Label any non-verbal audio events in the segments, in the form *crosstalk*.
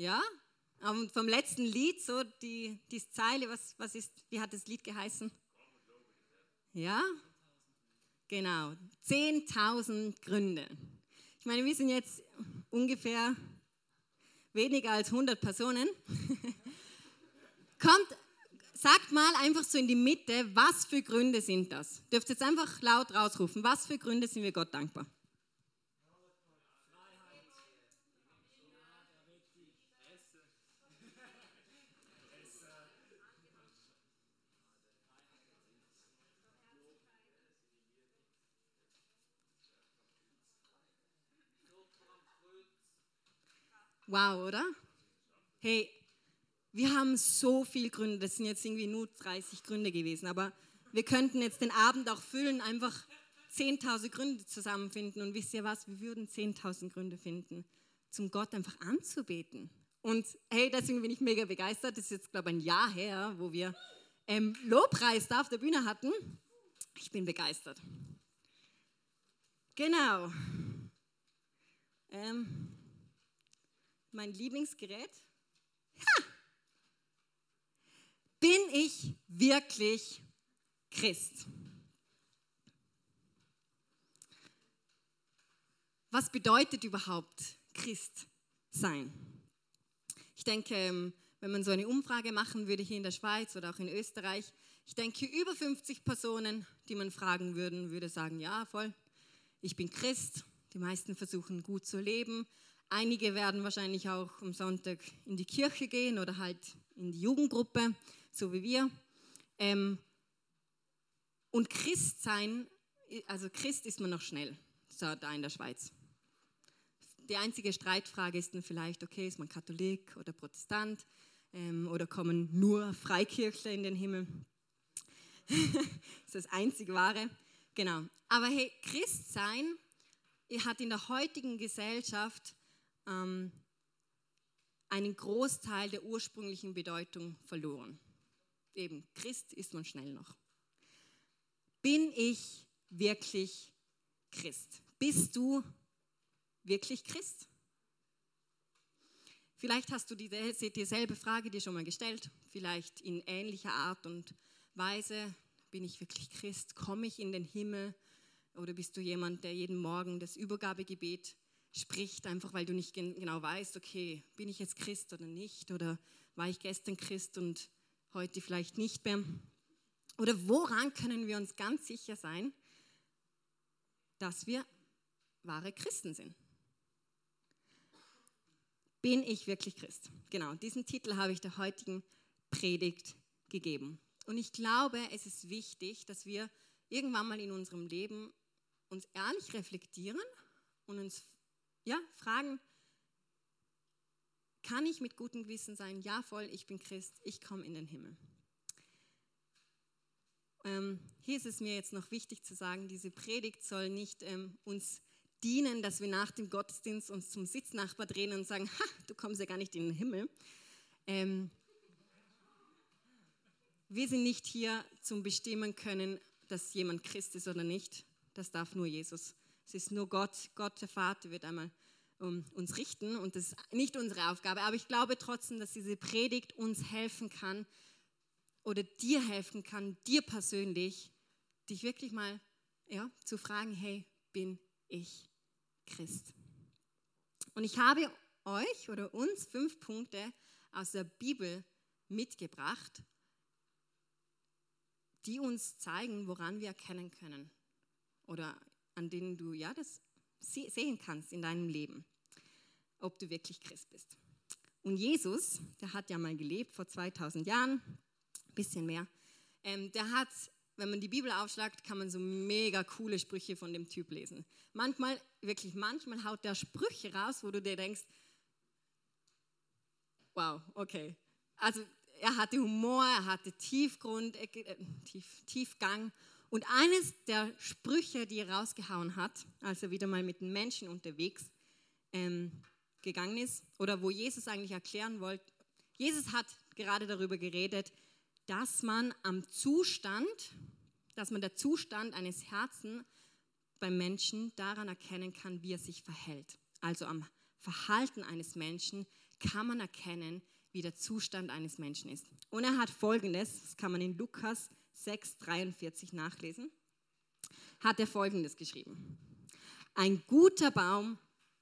Ja? Und vom letzten Lied, so die, die Zeile, was, was ist, wie hat das Lied geheißen? Ja? Genau. 10.000 Gründe. Ich meine, wir sind jetzt ungefähr weniger als 100 Personen. *laughs* Kommt, sagt mal einfach so in die Mitte, was für Gründe sind das? Dürft jetzt einfach laut rausrufen, was für Gründe sind wir Gott dankbar? Wow, oder? Hey, wir haben so viele Gründe. Das sind jetzt irgendwie nur 30 Gründe gewesen. Aber wir könnten jetzt den Abend auch füllen, einfach 10.000 Gründe zusammenfinden. Und wisst ihr was? Wir würden 10.000 Gründe finden, zum Gott einfach anzubeten. Und hey, deswegen bin ich mega begeistert. Das ist jetzt, glaube ich, ein Jahr her, wo wir ähm, Lobpreis da auf der Bühne hatten. Ich bin begeistert. Genau. Ähm, mein Lieblingsgerät. Ha! Bin ich wirklich Christ? Was bedeutet überhaupt Christ sein? Ich denke, ähm, wenn man so eine Umfrage machen würde hier in der Schweiz oder auch in Österreich, ich denke, über 50 Personen, die man fragen würden, würde sagen, ja, voll, ich bin Christ. Die meisten versuchen gut zu leben, Einige werden wahrscheinlich auch am Sonntag in die Kirche gehen oder halt in die Jugendgruppe, so wie wir. Ähm, und Christ sein, also Christ ist man noch schnell, so da in der Schweiz. Die einzige Streitfrage ist dann vielleicht, okay, ist man Katholik oder Protestant ähm, oder kommen nur Freikirchler in den Himmel? *laughs* das ist das einzig Wahre. Genau. Aber hey, Christ sein hat in der heutigen Gesellschaft ähm, einen Großteil der ursprünglichen Bedeutung verloren. Eben, Christ ist man schnell noch. Bin ich wirklich Christ? Bist du wirklich Christ? Vielleicht hast du dieselbe Frage dir schon mal gestellt, vielleicht in ähnlicher Art und Weise. Bin ich wirklich Christ? Komme ich in den Himmel? Oder bist du jemand, der jeden Morgen das Übergabegebet spricht, einfach weil du nicht genau weißt, okay, bin ich jetzt Christ oder nicht? Oder war ich gestern Christ und heute vielleicht nicht mehr? Oder woran können wir uns ganz sicher sein, dass wir wahre Christen sind? Bin ich wirklich Christ? Genau, diesen Titel habe ich der heutigen Predigt gegeben. Und ich glaube, es ist wichtig, dass wir irgendwann mal in unserem Leben uns ehrlich reflektieren und uns ja, fragen, kann ich mit gutem Gewissen sein, ja voll, ich bin Christ, ich komme in den Himmel. Ähm, hier ist es mir jetzt noch wichtig zu sagen, diese Predigt soll nicht ähm, uns dienen, dass wir nach dem Gottesdienst uns zum Sitznachbar drehen und sagen, ha, du kommst ja gar nicht in den Himmel. Ähm, wir sind nicht hier zum Bestimmen können, dass jemand Christ ist oder nicht. Das darf nur Jesus. Es ist nur Gott, Gott der Vater wird einmal um, uns richten und das ist nicht unsere Aufgabe. Aber ich glaube trotzdem, dass diese Predigt uns helfen kann oder dir helfen kann, dir persönlich, dich wirklich mal ja, zu fragen, hey, bin ich Christ? Und ich habe euch oder uns fünf Punkte aus der Bibel mitgebracht, die uns zeigen, woran wir erkennen können oder an denen du ja das sehen kannst in deinem Leben, ob du wirklich Christ bist. Und Jesus, der hat ja mal gelebt vor 2000 Jahren, ein bisschen mehr. Ähm, der hat, wenn man die Bibel aufschlagt, kann man so mega coole Sprüche von dem Typ lesen. Manchmal, wirklich manchmal haut der Sprüche raus, wo du dir denkst, wow, okay. Also er hatte Humor, er hatte Tiefgrund, äh, Tief, Tiefgang und eines der Sprüche, die er rausgehauen hat, als er wieder mal mit den Menschen unterwegs ähm, gegangen ist, oder wo Jesus eigentlich erklären wollte, Jesus hat gerade darüber geredet, dass man am Zustand, dass man der Zustand eines Herzens beim Menschen daran erkennen kann, wie er sich verhält. Also am Verhalten eines Menschen kann man erkennen, wie der Zustand eines Menschen ist. Und er hat folgendes, das kann man in Lukas 6, 43 nachlesen, hat er folgendes geschrieben. Ein guter Baum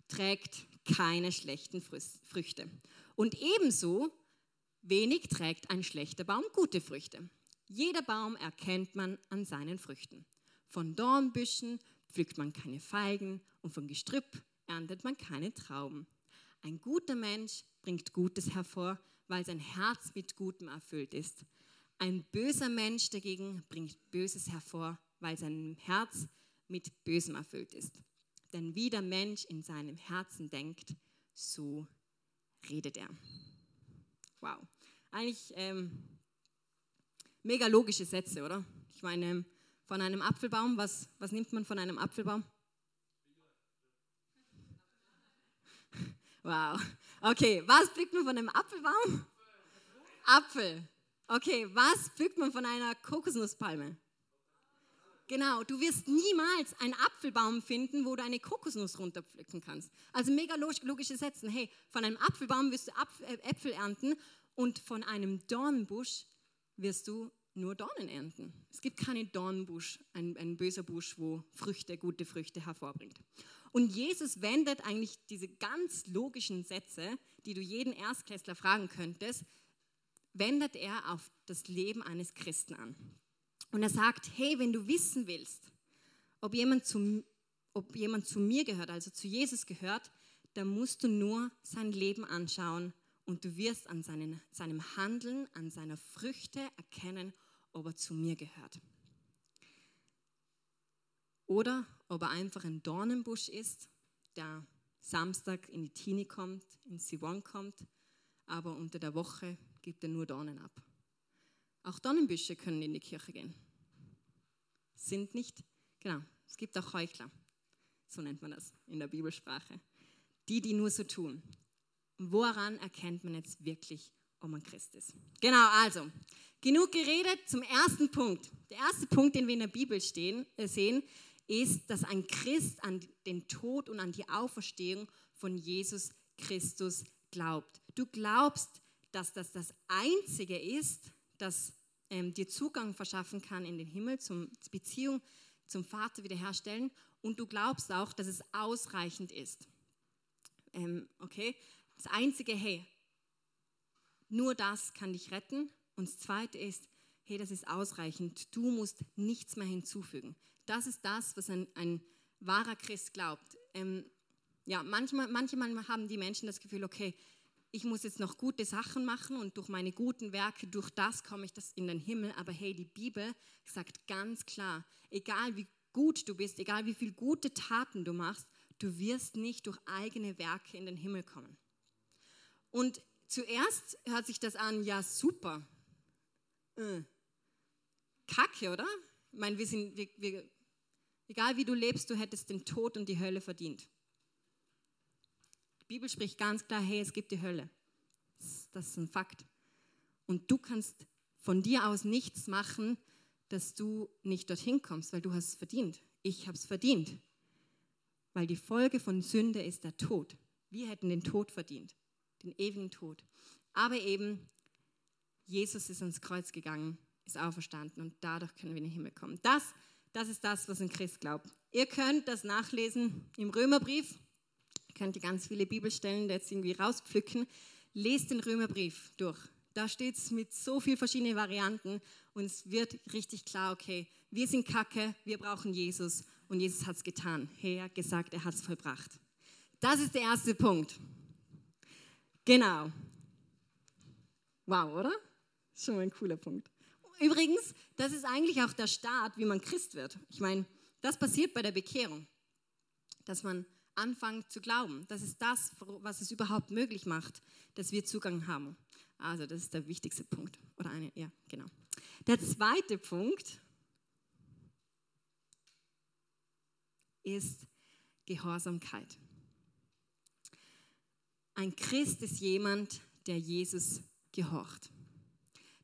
trägt keine schlechten Früchte. Und ebenso wenig trägt ein schlechter Baum gute Früchte. Jeder Baum erkennt man an seinen Früchten. Von Dornbüschen pflückt man keine Feigen und von Gestrüpp erntet man keine Trauben. Ein guter Mensch bringt Gutes hervor, weil sein Herz mit Gutem erfüllt ist. Ein böser Mensch dagegen bringt Böses hervor, weil sein Herz mit Bösem erfüllt ist. Denn wie der Mensch in seinem Herzen denkt, so redet er. Wow. Eigentlich ähm, mega logische Sätze, oder? Ich meine, von einem Apfelbaum, was, was nimmt man von einem Apfelbaum? Wow. Okay, was pflückt man von einem Apfelbaum? Apfel. Okay, was pflückt man von einer Kokosnusspalme? Genau, du wirst niemals einen Apfelbaum finden, wo du eine Kokosnuss runterpflücken kannst. Also mega logische Sätze. Hey, von einem Apfelbaum wirst du äh, Äpfel ernten und von einem Dornbusch wirst du nur Dornen ernten. Es gibt keinen Dornbusch, ein, ein böser Busch, wo Früchte, gute Früchte hervorbringt. Und Jesus wendet eigentlich diese ganz logischen Sätze, die du jeden Erstklässler fragen könntest, wendet er auf das Leben eines Christen an. Und er sagt, hey, wenn du wissen willst, ob jemand zu, ob jemand zu mir gehört, also zu Jesus gehört, dann musst du nur sein Leben anschauen und du wirst an seinen, seinem Handeln, an seiner Früchte erkennen, ob er zu mir gehört. Oder ob er einfach ein Dornenbusch ist, der Samstag in die Tini kommt, in Sivon kommt, aber unter der Woche gibt er nur Dornen ab. Auch Dornenbüsche können in die Kirche gehen. Sind nicht, genau, es gibt auch Heuchler, so nennt man das in der Bibelsprache. Die, die nur so tun. Woran erkennt man jetzt wirklich, ob man Christ ist? Genau, also, genug geredet zum ersten Punkt. Der erste Punkt, den wir in der Bibel stehen, äh, sehen, ist, dass ein Christ an den Tod und an die Auferstehung von Jesus Christus glaubt. Du glaubst, dass das das Einzige ist, das ähm, dir Zugang verschaffen kann in den Himmel, zum Beziehung zum Vater wiederherstellen. Und du glaubst auch, dass es ausreichend ist. Ähm, okay? Das Einzige, hey, nur das kann dich retten. Und das Zweite ist, hey, das ist ausreichend. Du musst nichts mehr hinzufügen. Das ist das, was ein, ein wahrer Christ glaubt. Ähm, ja, manchmal, manchmal haben die Menschen das Gefühl, okay, ich muss jetzt noch gute Sachen machen und durch meine guten Werke, durch das komme ich das in den Himmel. Aber hey, die Bibel sagt ganz klar, egal wie gut du bist, egal wie viele gute Taten du machst, du wirst nicht durch eigene Werke in den Himmel kommen. Und zuerst hört sich das an, ja super, äh, Kacke, oder? Ich meine, wir sind, wir, wir Egal wie du lebst, du hättest den Tod und die Hölle verdient. Bibel spricht ganz klar, hey, es gibt die Hölle. Das ist ein Fakt. Und du kannst von dir aus nichts machen, dass du nicht dorthin kommst, weil du hast es verdient. Ich habe es verdient. Weil die Folge von Sünde ist der Tod. Wir hätten den Tod verdient, den ewigen Tod. Aber eben, Jesus ist ans Kreuz gegangen, ist auferstanden und dadurch können wir in den Himmel kommen. Das das ist das, was ein Christ glaubt. Ihr könnt das nachlesen im Römerbrief. Könnt ihr ganz viele Bibelstellen jetzt irgendwie rauspflücken. Lest den Römerbrief durch. Da steht es mit so vielen verschiedenen Varianten und es wird richtig klar, okay, wir sind Kacke, wir brauchen Jesus und Jesus hat es getan. Er hat gesagt, er hat es vollbracht. Das ist der erste Punkt. Genau. Wow, oder? Schon mal ein cooler Punkt. Übrigens, das ist eigentlich auch der Start, wie man Christ wird. Ich meine, das passiert bei der Bekehrung, dass man anfängt zu glauben. Das ist das, was es überhaupt möglich macht, dass wir Zugang haben. Also, das ist der wichtigste Punkt. Oder eine, ja, genau. Der zweite Punkt ist Gehorsamkeit. Ein Christ ist jemand, der Jesus gehorcht.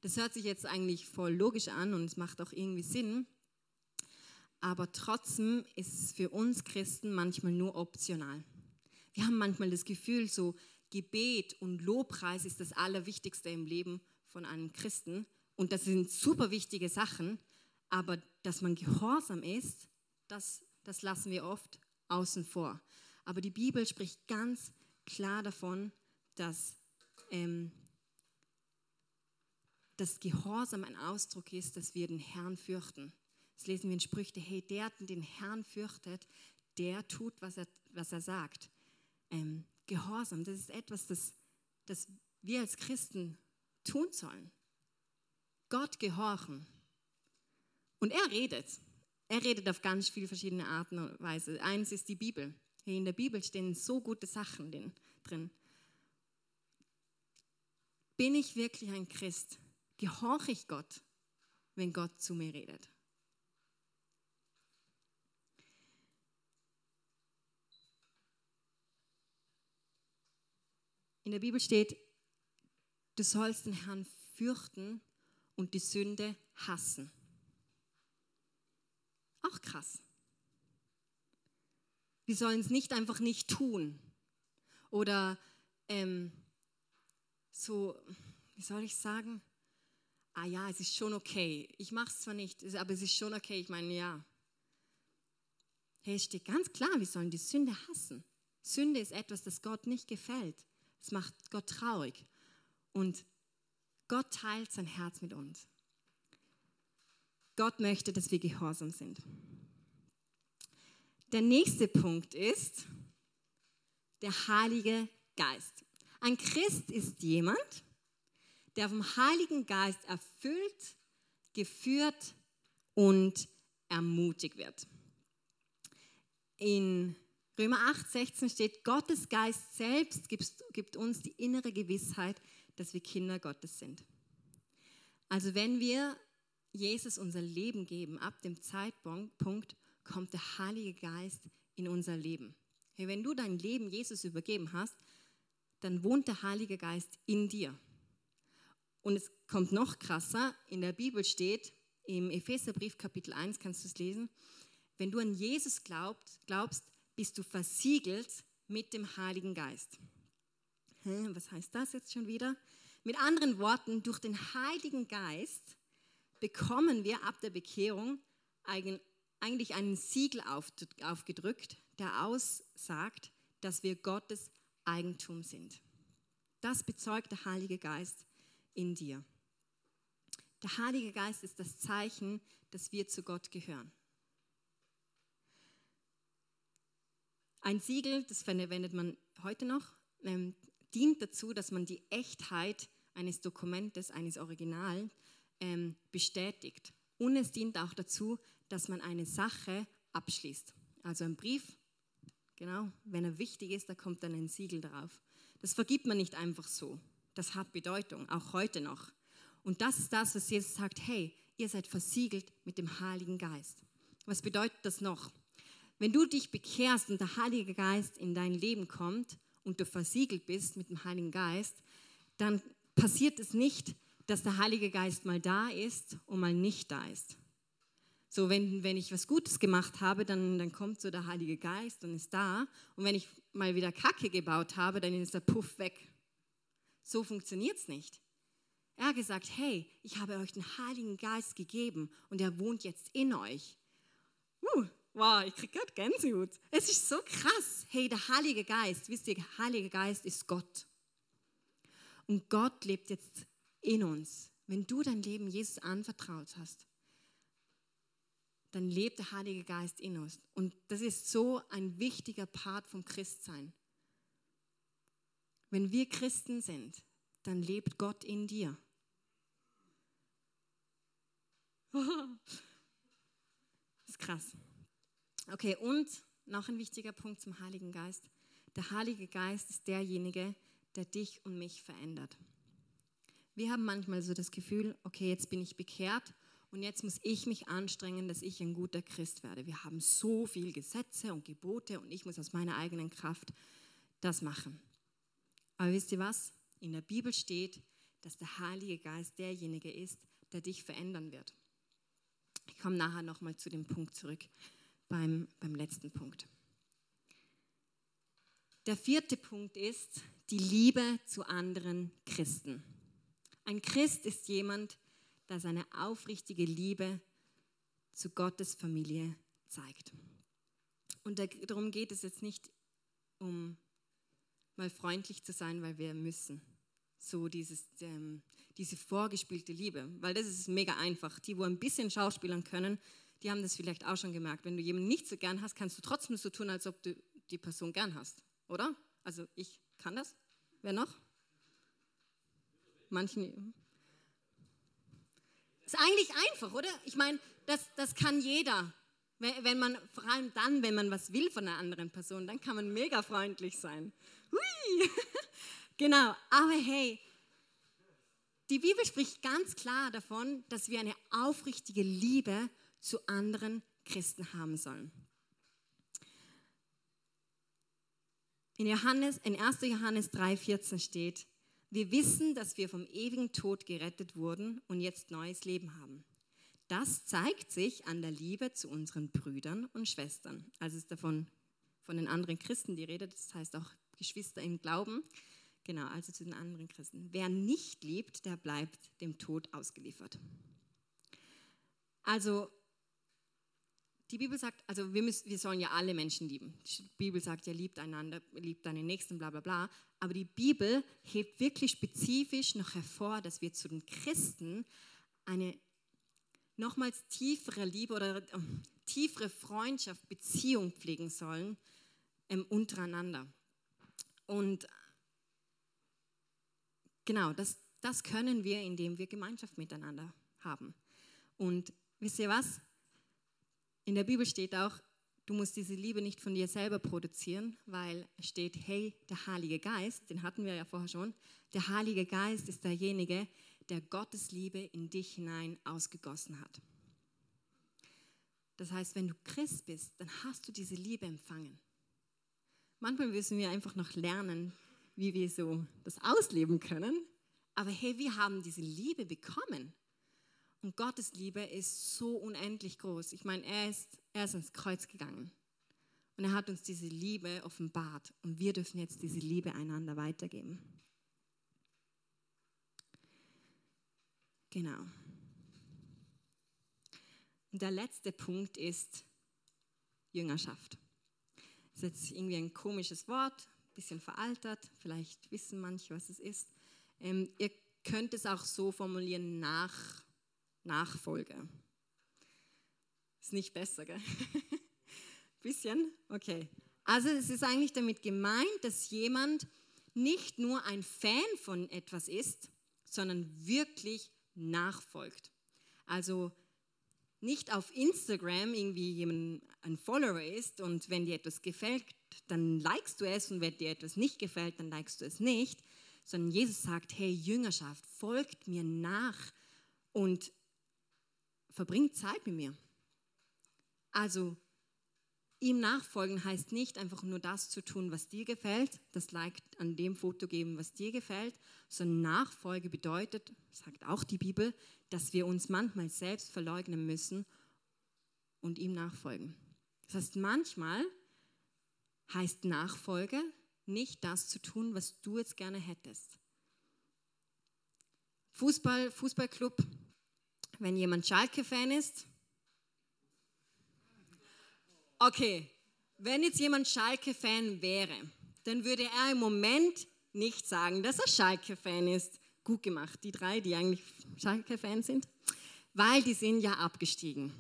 Das hört sich jetzt eigentlich voll logisch an und es macht auch irgendwie Sinn. Aber trotzdem ist es für uns Christen manchmal nur optional. Wir haben manchmal das Gefühl, so Gebet und Lobpreis ist das Allerwichtigste im Leben von einem Christen. Und das sind super wichtige Sachen, aber dass man gehorsam ist, das, das lassen wir oft außen vor. Aber die Bibel spricht ganz klar davon, dass ähm, das Gehorsam ein Ausdruck ist, dass wir den Herrn fürchten. Das lesen wir in Sprüche, hey, der den Herrn fürchtet, der tut, was er, was er sagt. Ähm, Gehorsam, das ist etwas, das, das wir als Christen tun sollen. Gott gehorchen. Und er redet. Er redet auf ganz viele verschiedene Arten und Weise. Eins ist die Bibel. In der Bibel stehen so gute Sachen drin. Bin ich wirklich ein Christ? Gehorche ich Gott, wenn Gott zu mir redet? In der Bibel steht, du sollst den Herrn fürchten und die Sünde hassen. Auch krass. Wir sollen es nicht einfach nicht tun oder ähm, so, wie soll ich sagen? Ah ja, es ist schon okay. Ich mache es zwar nicht, aber es ist schon okay. Ich meine, ja. Hey, es steht ganz klar, wir sollen die Sünde hassen. Sünde ist etwas, das Gott nicht gefällt. Es macht Gott traurig. Und Gott teilt sein Herz mit uns. Gott möchte, dass wir gehorsam sind. Der nächste Punkt ist der Heilige Geist. Ein Christ ist jemand, der vom Heiligen Geist erfüllt, geführt und ermutigt wird. In Römer 8, 16 steht, Gottes Geist selbst gibt, uns die innere Gewissheit, dass wir Kinder Gottes sind. Also wenn wir Jesus unser Leben geben, ab dem Zeitpunkt kommt der Heilige Geist in unser Leben. Wenn du dein Leben Jesus übergeben hast, dann wohnt der Heilige Geist in dir. Und es kommt noch krasser, in der Bibel steht, im Epheserbrief Kapitel 1 kannst du es lesen, wenn du an Jesus glaubst, glaubst bist du versiegelt mit dem Heiligen Geist. Was heißt das jetzt schon wieder? Mit anderen Worten, durch den Heiligen Geist bekommen wir ab der Bekehrung eigentlich einen Siegel aufgedrückt, der aussagt, dass wir Gottes Eigentum sind. Das bezeugt der Heilige Geist in dir. Der Heilige Geist ist das Zeichen, dass wir zu Gott gehören. Ein Siegel, das verwendet man heute noch, ähm, dient dazu, dass man die Echtheit eines Dokumentes, eines Originals ähm, bestätigt. Und es dient auch dazu, dass man eine Sache abschließt. Also ein Brief, genau, wenn er wichtig ist, da kommt dann ein Siegel drauf. Das vergibt man nicht einfach so. Das hat Bedeutung, auch heute noch. Und das ist das, was Jesus sagt, hey, ihr seid versiegelt mit dem Heiligen Geist. Was bedeutet das noch? Wenn du dich bekehrst und der Heilige Geist in dein Leben kommt und du versiegelt bist mit dem Heiligen Geist, dann passiert es nicht, dass der Heilige Geist mal da ist und mal nicht da ist. So, wenn, wenn ich was Gutes gemacht habe, dann, dann kommt so der Heilige Geist und ist da. Und wenn ich mal wieder Kacke gebaut habe, dann ist der Puff weg. So funktioniert es nicht. Er hat gesagt, hey, ich habe euch den Heiligen Geist gegeben und er wohnt jetzt in euch. Uh, Wow, ich kriege gerade Gänsehaut. Es ist so krass. Hey, der Heilige Geist, wisst ihr, der Heilige Geist ist Gott. Und Gott lebt jetzt in uns. Wenn du dein Leben Jesus anvertraut hast, dann lebt der Heilige Geist in uns. Und das ist so ein wichtiger Part vom Christsein. Wenn wir Christen sind, dann lebt Gott in dir. *laughs* das ist krass. Okay, und noch ein wichtiger Punkt zum Heiligen Geist. Der Heilige Geist ist derjenige, der dich und mich verändert. Wir haben manchmal so das Gefühl, okay, jetzt bin ich bekehrt und jetzt muss ich mich anstrengen, dass ich ein guter Christ werde. Wir haben so viele Gesetze und Gebote und ich muss aus meiner eigenen Kraft das machen. Aber wisst ihr was? In der Bibel steht, dass der Heilige Geist derjenige ist, der dich verändern wird. Ich komme nachher nochmal zu dem Punkt zurück beim, beim letzten Punkt. Der vierte Punkt ist die Liebe zu anderen Christen. Ein Christ ist jemand, der seine aufrichtige Liebe zu Gottes Familie zeigt. Und darum geht es jetzt nicht um mal freundlich zu sein, weil wir müssen. So dieses, ähm, diese vorgespielte Liebe, weil das ist mega einfach. Die, wo ein bisschen schauspielern können, die haben das vielleicht auch schon gemerkt. Wenn du jemanden nicht so gern hast, kannst du trotzdem so tun, als ob du die Person gern hast, oder? Also ich kann das. Wer noch? Manchen. Ist eigentlich einfach, oder? Ich meine, das, das kann jeder. Wenn man, vor allem dann, wenn man was will von einer anderen Person, dann kann man mega freundlich sein. Hui! *laughs* genau, aber hey, die Bibel spricht ganz klar davon, dass wir eine aufrichtige Liebe zu anderen Christen haben sollen. In, Johannes, in 1. Johannes 3,14 steht, wir wissen, dass wir vom ewigen Tod gerettet wurden und jetzt neues Leben haben. Das zeigt sich an der Liebe zu unseren Brüdern und Schwestern. Also ist davon von den anderen Christen die Rede, das heißt auch Geschwister im Glauben. Genau, also zu den anderen Christen. Wer nicht liebt, der bleibt dem Tod ausgeliefert. Also die Bibel sagt, also wir, müssen, wir sollen ja alle Menschen lieben. Die Bibel sagt ja, liebt einander, liebt deinen Nächsten, bla bla bla. Aber die Bibel hebt wirklich spezifisch noch hervor, dass wir zu den Christen eine nochmals tiefere Liebe oder äh, tiefere Freundschaft, Beziehung pflegen sollen ähm, untereinander. Und genau, das, das können wir, indem wir Gemeinschaft miteinander haben. Und wisst ihr was? In der Bibel steht auch, du musst diese Liebe nicht von dir selber produzieren, weil es steht, hey, der Heilige Geist, den hatten wir ja vorher schon, der Heilige Geist ist derjenige, der Gottes Liebe in dich hinein ausgegossen hat. Das heißt, wenn du Christ bist, dann hast du diese Liebe empfangen. Manchmal müssen wir einfach noch lernen, wie wir so das ausleben können. Aber hey, wir haben diese Liebe bekommen. Und Gottes Liebe ist so unendlich groß. Ich meine, er ist, er ist ins Kreuz gegangen. Und er hat uns diese Liebe offenbart. Und wir dürfen jetzt diese Liebe einander weitergeben. Genau. Und der letzte Punkt ist Jüngerschaft. Das ist jetzt irgendwie ein komisches Wort, ein bisschen veraltert. Vielleicht wissen manche, was es ist. Ähm, ihr könnt es auch so formulieren, nach Nachfolge. Ist nicht besser, gell? *laughs* Bisschen? Okay. Also es ist eigentlich damit gemeint, dass jemand nicht nur ein Fan von etwas ist, sondern wirklich nachfolgt. Also nicht auf Instagram irgendwie jemand ein Follower ist und wenn dir etwas gefällt, dann likest du es und wenn dir etwas nicht gefällt, dann likest du es nicht, sondern Jesus sagt, hey Jüngerschaft, folgt mir nach und verbringt Zeit mit mir. Also ihm nachfolgen heißt nicht einfach nur das zu tun, was dir gefällt, das Like an dem Foto geben, was dir gefällt, sondern Nachfolge bedeutet, sagt auch die Bibel, dass wir uns manchmal selbst verleugnen müssen und ihm nachfolgen. Das heißt, manchmal heißt Nachfolge nicht das zu tun, was du jetzt gerne hättest. Fußball, Fußballclub, wenn jemand Schalke-Fan ist. Okay, wenn jetzt jemand Schalke-Fan wäre, dann würde er im Moment nicht sagen, dass er Schalke-Fan ist. Gut gemacht, die drei, die eigentlich Schalke-Fan sind, weil die sind ja abgestiegen.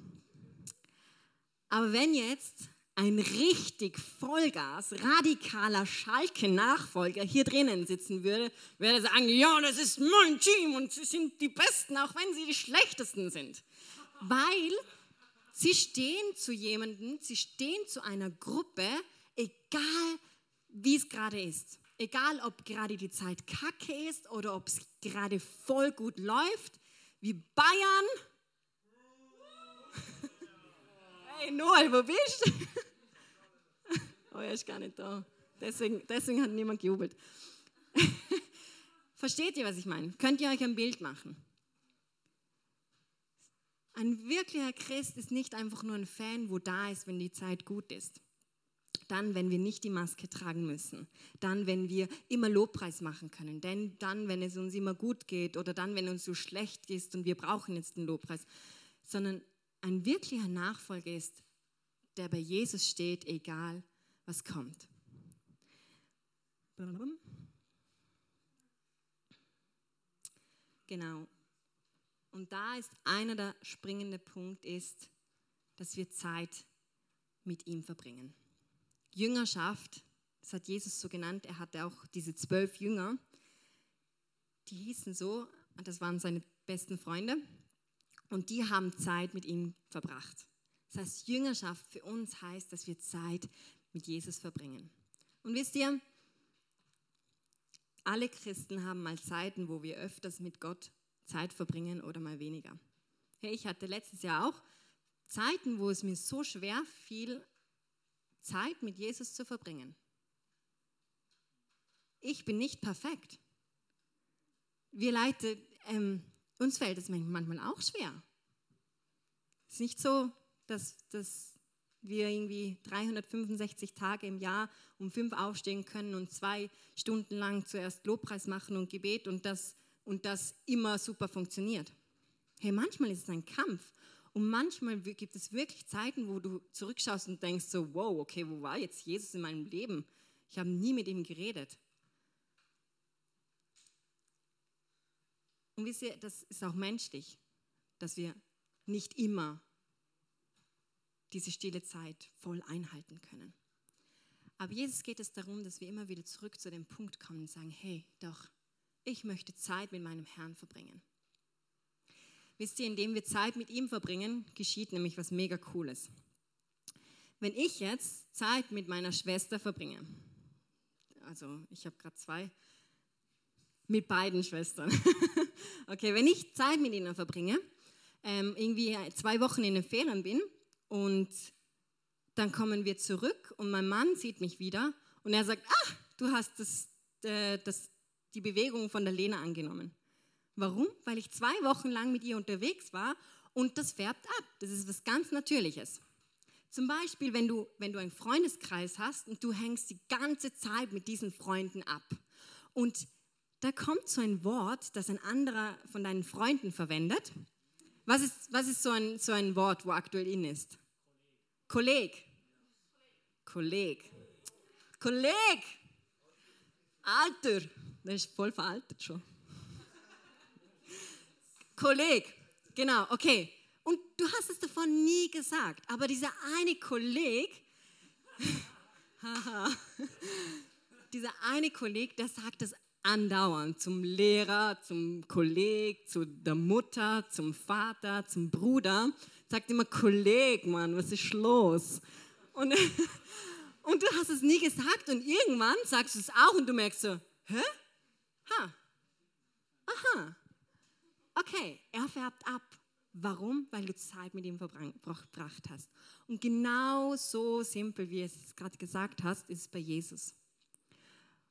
Aber wenn jetzt ein richtig Vollgas, radikaler Schalke-Nachfolger hier drinnen sitzen würde, würde sagen, ja, das ist mein Team und sie sind die Besten, auch wenn sie die Schlechtesten sind. Weil sie stehen zu jemandem, sie stehen zu einer Gruppe, egal wie es gerade ist. Egal, ob gerade die Zeit kacke ist oder ob es gerade voll gut läuft, wie Bayern Hey Noel, wo bist du? *laughs* oh, er ist gar nicht da. Deswegen, deswegen hat niemand gejubelt. *laughs* Versteht ihr, was ich meine? Könnt ihr euch ein Bild machen? Ein wirklicher Christ ist nicht einfach nur ein Fan, wo da ist, wenn die Zeit gut ist. Dann, wenn wir nicht die Maske tragen müssen. Dann, wenn wir immer Lobpreis machen können. Denn dann, wenn es uns immer gut geht oder dann, wenn uns so schlecht ist und wir brauchen jetzt den Lobpreis. Sondern ein wirklicher Nachfolger ist, der bei Jesus steht, egal was kommt. Genau. Und da ist einer der springende Punkt ist, dass wir Zeit mit ihm verbringen. Jüngerschaft, das hat Jesus so genannt, er hatte auch diese zwölf Jünger, die hießen so, das waren seine besten Freunde und die haben Zeit mit ihm verbracht. Das heißt, Jüngerschaft für uns heißt, dass wir Zeit mit Jesus verbringen. Und wisst ihr, alle Christen haben mal Zeiten, wo wir öfters mit Gott Zeit verbringen oder mal weniger. Hey, ich hatte letztes Jahr auch Zeiten, wo es mir so schwer fiel, Zeit mit Jesus zu verbringen. Ich bin nicht perfekt. Wir Leute, ähm, uns fällt es manchmal auch schwer. Es ist nicht so, dass, dass wir irgendwie 365 Tage im Jahr um fünf aufstehen können und zwei Stunden lang zuerst Lobpreis machen und Gebet und das, und das immer super funktioniert. Hey, manchmal ist es ein Kampf und manchmal gibt es wirklich Zeiten, wo du zurückschaust und denkst so, wow, okay, wo war jetzt Jesus in meinem Leben? Ich habe nie mit ihm geredet. Und wisst ihr, das ist auch menschlich, dass wir nicht immer diese stille Zeit voll einhalten können. Aber Jesus geht es darum, dass wir immer wieder zurück zu dem Punkt kommen und sagen, hey, doch, ich möchte Zeit mit meinem Herrn verbringen. Wisst ihr, indem wir Zeit mit ihm verbringen, geschieht nämlich was mega Cooles. Wenn ich jetzt Zeit mit meiner Schwester verbringe, also ich habe gerade zwei, mit beiden Schwestern. *laughs* okay, wenn ich Zeit mit ihnen verbringe, ähm, irgendwie zwei Wochen in den Ferien bin und dann kommen wir zurück und mein Mann sieht mich wieder und er sagt, ah, du hast das, äh, das, die Bewegung von der Lena angenommen. Warum? Weil ich zwei Wochen lang mit ihr unterwegs war und das färbt ab. Das ist was ganz Natürliches. Zum Beispiel, wenn du, wenn du einen Freundeskreis hast und du hängst die ganze Zeit mit diesen Freunden ab und da kommt so ein Wort, das ein anderer von deinen Freunden verwendet. Was ist, was ist so, ein, so ein Wort, wo aktuell in ist? Kolleg. Kolleg. Kolleg. Alter. Der ist voll veraltet schon. Kolleg. Genau, okay. Und du hast es davon nie gesagt, aber dieser eine Kolleg, *laughs* dieser eine Kolleg, der sagt das andauernd zum Lehrer, zum Kolleg, zu der Mutter, zum Vater, zum Bruder sagt immer, Kolleg, Mann, was ist los? Und, *laughs* und du hast es nie gesagt und irgendwann sagst du es auch und du merkst so, hä? Ha. Aha. Okay, er färbt ab. Warum? Weil du Zeit mit ihm verbracht hast. Und genau so simpel, wie es gerade gesagt hast, ist es bei Jesus.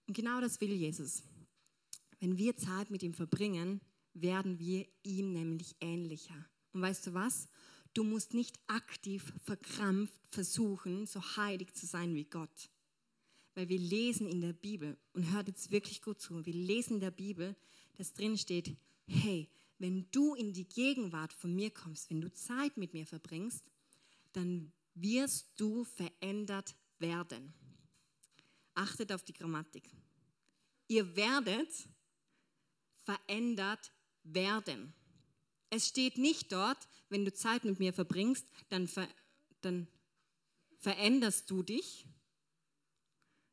Und genau das will Jesus. Wenn wir Zeit mit ihm verbringen, werden wir ihm nämlich ähnlicher. Und weißt du was? Du musst nicht aktiv, verkrampft versuchen, so heilig zu sein wie Gott. Weil wir lesen in der Bibel, und hört jetzt wirklich gut zu, wir lesen in der Bibel, dass drin steht, hey, wenn du in die Gegenwart von mir kommst, wenn du Zeit mit mir verbringst, dann wirst du verändert werden. Achtet auf die Grammatik. Ihr werdet verändert werden. Es steht nicht dort, wenn du Zeit mit mir verbringst, dann, ver, dann veränderst du dich.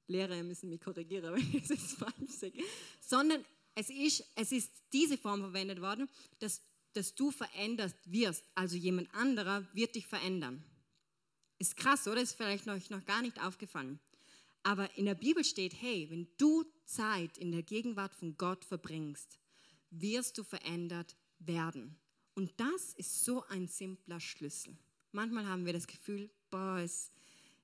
Lehrer müssen mich korrigieren, ich *laughs* es falsch sage. Sondern es ist, es ist diese Form verwendet worden, dass, dass du verändert wirst. Also jemand anderer wird dich verändern. Ist krass, oder? Ist vielleicht euch noch gar nicht aufgefallen. Aber in der Bibel steht, hey, wenn du Zeit in der Gegenwart von Gott verbringst, wirst du verändert werden. Und das ist so ein simpler Schlüssel. Manchmal haben wir das Gefühl, boah, es,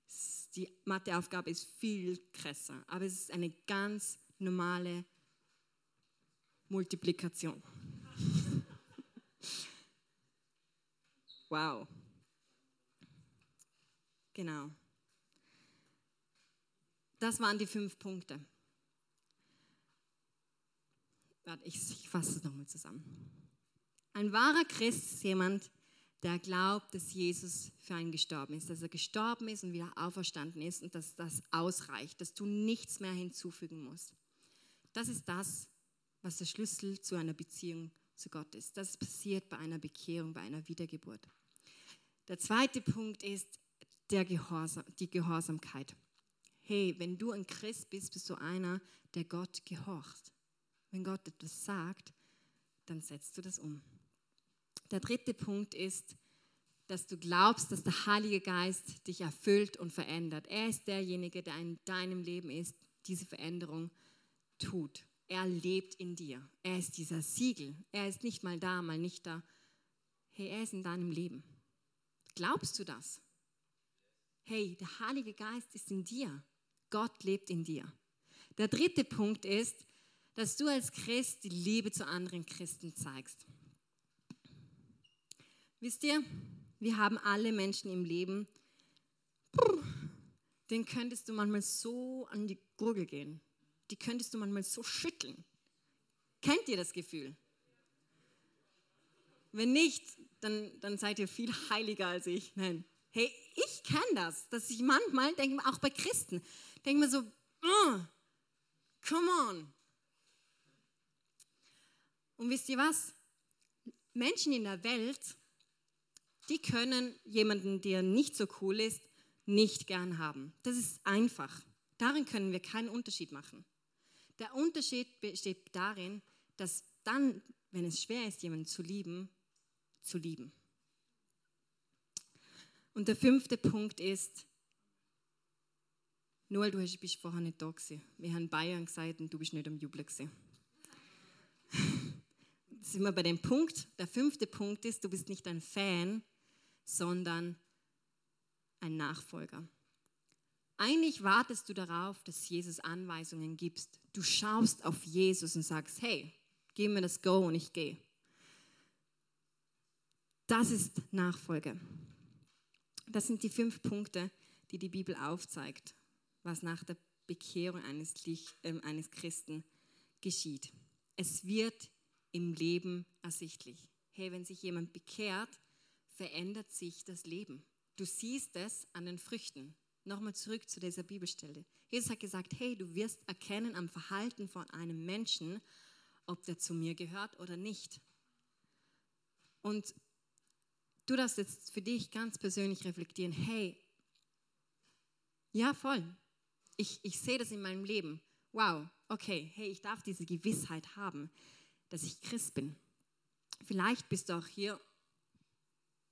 es, die Matheaufgabe ist viel krasser, aber es ist eine ganz normale Multiplikation. *laughs* wow. Genau. Das waren die fünf Punkte. Ich, ich fasse es nochmal zusammen. Ein wahrer Christ ist jemand, der glaubt, dass Jesus für einen gestorben ist, dass er gestorben ist und wieder auferstanden ist und dass das ausreicht, dass du nichts mehr hinzufügen musst. Das ist das, was der Schlüssel zu einer Beziehung zu Gott ist. Das passiert bei einer Bekehrung, bei einer Wiedergeburt. Der zweite Punkt ist der Gehorsam, die Gehorsamkeit. Hey, wenn du ein Christ bist, bist du einer, der Gott gehorcht. Wenn Gott etwas sagt, dann setzt du das um. Der dritte Punkt ist, dass du glaubst, dass der Heilige Geist dich erfüllt und verändert. Er ist derjenige, der in deinem Leben ist, diese Veränderung tut. Er lebt in dir. Er ist dieser Siegel. Er ist nicht mal da, mal nicht da. Hey, er ist in deinem Leben. Glaubst du das? Hey, der Heilige Geist ist in dir. Gott lebt in dir. Der dritte Punkt ist, dass du als Christ die Liebe zu anderen Christen zeigst. Wisst ihr, wir haben alle Menschen im Leben, den könntest du manchmal so an die Gurgel gehen. Die könntest du manchmal so schütteln. Kennt ihr das Gefühl? Wenn nicht, dann, dann seid ihr viel heiliger als ich. Nein. Hey, ich kenne das, dass ich manchmal denke, auch bei Christen, denke mir so, come on. Und wisst ihr was? Menschen in der Welt die können jemanden, der nicht so cool ist, nicht gern haben. Das ist einfach. Darin können wir keinen Unterschied machen. Der Unterschied besteht darin, dass dann, wenn es schwer ist, jemanden zu lieben, zu lieben. Und der fünfte Punkt ist, Noel, du bist vorher nicht da gewesen. Wir haben Bayern gesagt und du bist nicht am Jubeln gewesen. *laughs* sind wir bei dem Punkt. Der fünfte Punkt ist, du bist nicht ein Fan, sondern ein Nachfolger. Eigentlich wartest du darauf, dass Jesus Anweisungen gibst. Du schaust auf Jesus und sagst, hey, gib mir das Go und ich gehe. Das ist Nachfolge. Das sind die fünf Punkte, die die Bibel aufzeigt, was nach der Bekehrung eines, äh, eines Christen geschieht. Es wird im Leben ersichtlich. Hey, wenn sich jemand bekehrt, verändert sich das Leben. Du siehst es an den Früchten. Nochmal zurück zu dieser Bibelstelle. Jesus hat gesagt, hey, du wirst erkennen am Verhalten von einem Menschen, ob der zu mir gehört oder nicht. Und du darfst jetzt für dich ganz persönlich reflektieren, hey, ja voll, ich, ich sehe das in meinem Leben. Wow, okay, hey, ich darf diese Gewissheit haben, dass ich Christ bin. Vielleicht bist du auch hier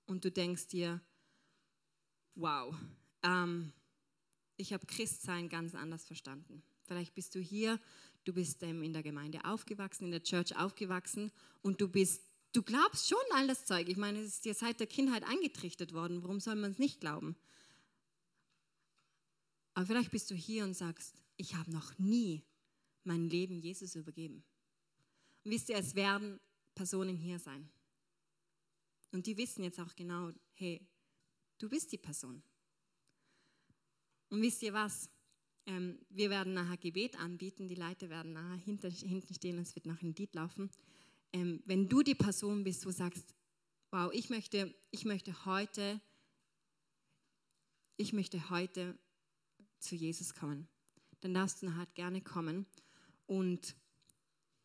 und du denkst dir, wow, ähm, ich habe Christsein ganz anders verstanden. Vielleicht bist du hier, du bist ähm, in der Gemeinde aufgewachsen, in der Church aufgewachsen und du bist, du glaubst schon all das Zeug. Ich meine, es ist dir seit der Kindheit eingetrichtert worden. Warum soll man es nicht glauben? Aber vielleicht bist du hier und sagst, ich habe noch nie mein Leben Jesus übergeben. Und wisst ihr, es werden Personen hier sein. Und die wissen jetzt auch genau, hey, du bist die Person. Und wisst ihr was? Ähm, wir werden nachher Gebet anbieten, die Leute werden nachher hinter, hinten stehen und es wird nachher ein Lied laufen. Ähm, wenn du die Person bist, wo du sagst, wow, ich möchte, ich möchte heute, ich möchte heute zu Jesus kommen, dann darfst du nachher gerne kommen und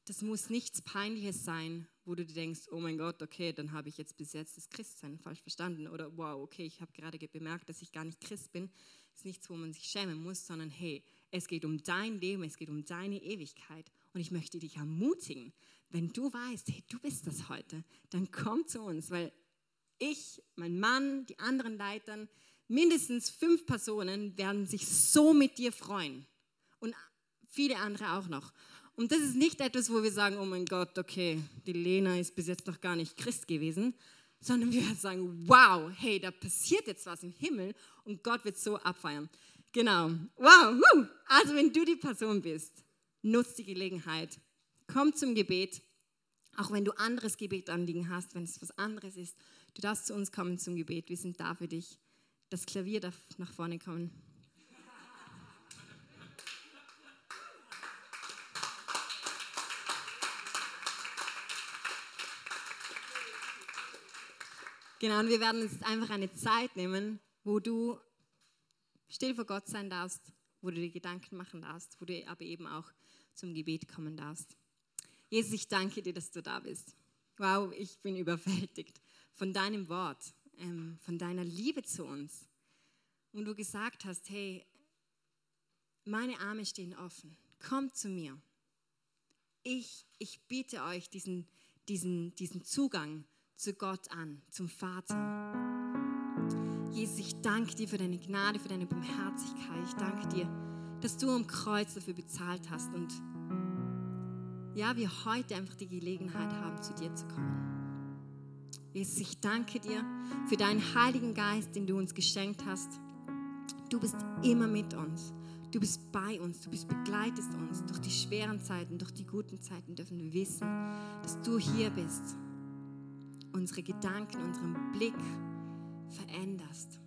das muss nichts Peinliches sein, wo du dir denkst, oh mein Gott, okay, dann habe ich jetzt bis jetzt das Christsein falsch verstanden. Oder wow, okay, ich habe gerade bemerkt, dass ich gar nicht Christ bin. Das ist nichts, wo man sich schämen muss, sondern hey, es geht um dein Leben, es geht um deine Ewigkeit. Und ich möchte dich ermutigen, wenn du weißt, hey, du bist das heute, dann komm zu uns, weil ich, mein Mann, die anderen Leitern, mindestens fünf Personen werden sich so mit dir freuen. Und viele andere auch noch. Und das ist nicht etwas, wo wir sagen, oh mein Gott, okay, die Lena ist bis jetzt noch gar nicht Christ gewesen, sondern wir *laughs* sagen, wow, hey, da passiert jetzt was im Himmel und Gott wird so abfeiern. Genau. Wow. Also wenn du die Person bist, nutz die Gelegenheit. Komm zum Gebet. Auch wenn du anderes Gebetanliegen hast, wenn es was anderes ist, du darfst zu uns kommen zum Gebet. Wir sind da für dich. Das Klavier darf nach vorne kommen. Genau, und wir werden uns einfach eine Zeit nehmen, wo du still vor Gott sein darfst, wo du dir Gedanken machen darfst, wo du aber eben auch zum Gebet kommen darfst. Jesus, ich danke dir, dass du da bist. Wow, ich bin überwältigt von deinem Wort ähm, von deiner Liebe zu uns. Und du gesagt hast, hey, meine Arme stehen offen, kommt zu mir. Ich, ich biete euch diesen, diesen, diesen Zugang zu Gott an, zum Vater. Jesus, ich danke dir für deine Gnade, für deine Barmherzigkeit. Ich danke dir, dass du am Kreuz dafür bezahlt hast und ja, wir heute einfach die Gelegenheit haben, zu dir zu kommen. Jesus, ich danke dir für deinen Heiligen Geist, den du uns geschenkt hast. Du bist immer mit uns. Du bist bei uns, du bist begleitest uns durch die schweren Zeiten, durch die guten Zeiten dürfen wir wissen, dass du hier bist unsere Gedanken, unseren Blick veränderst.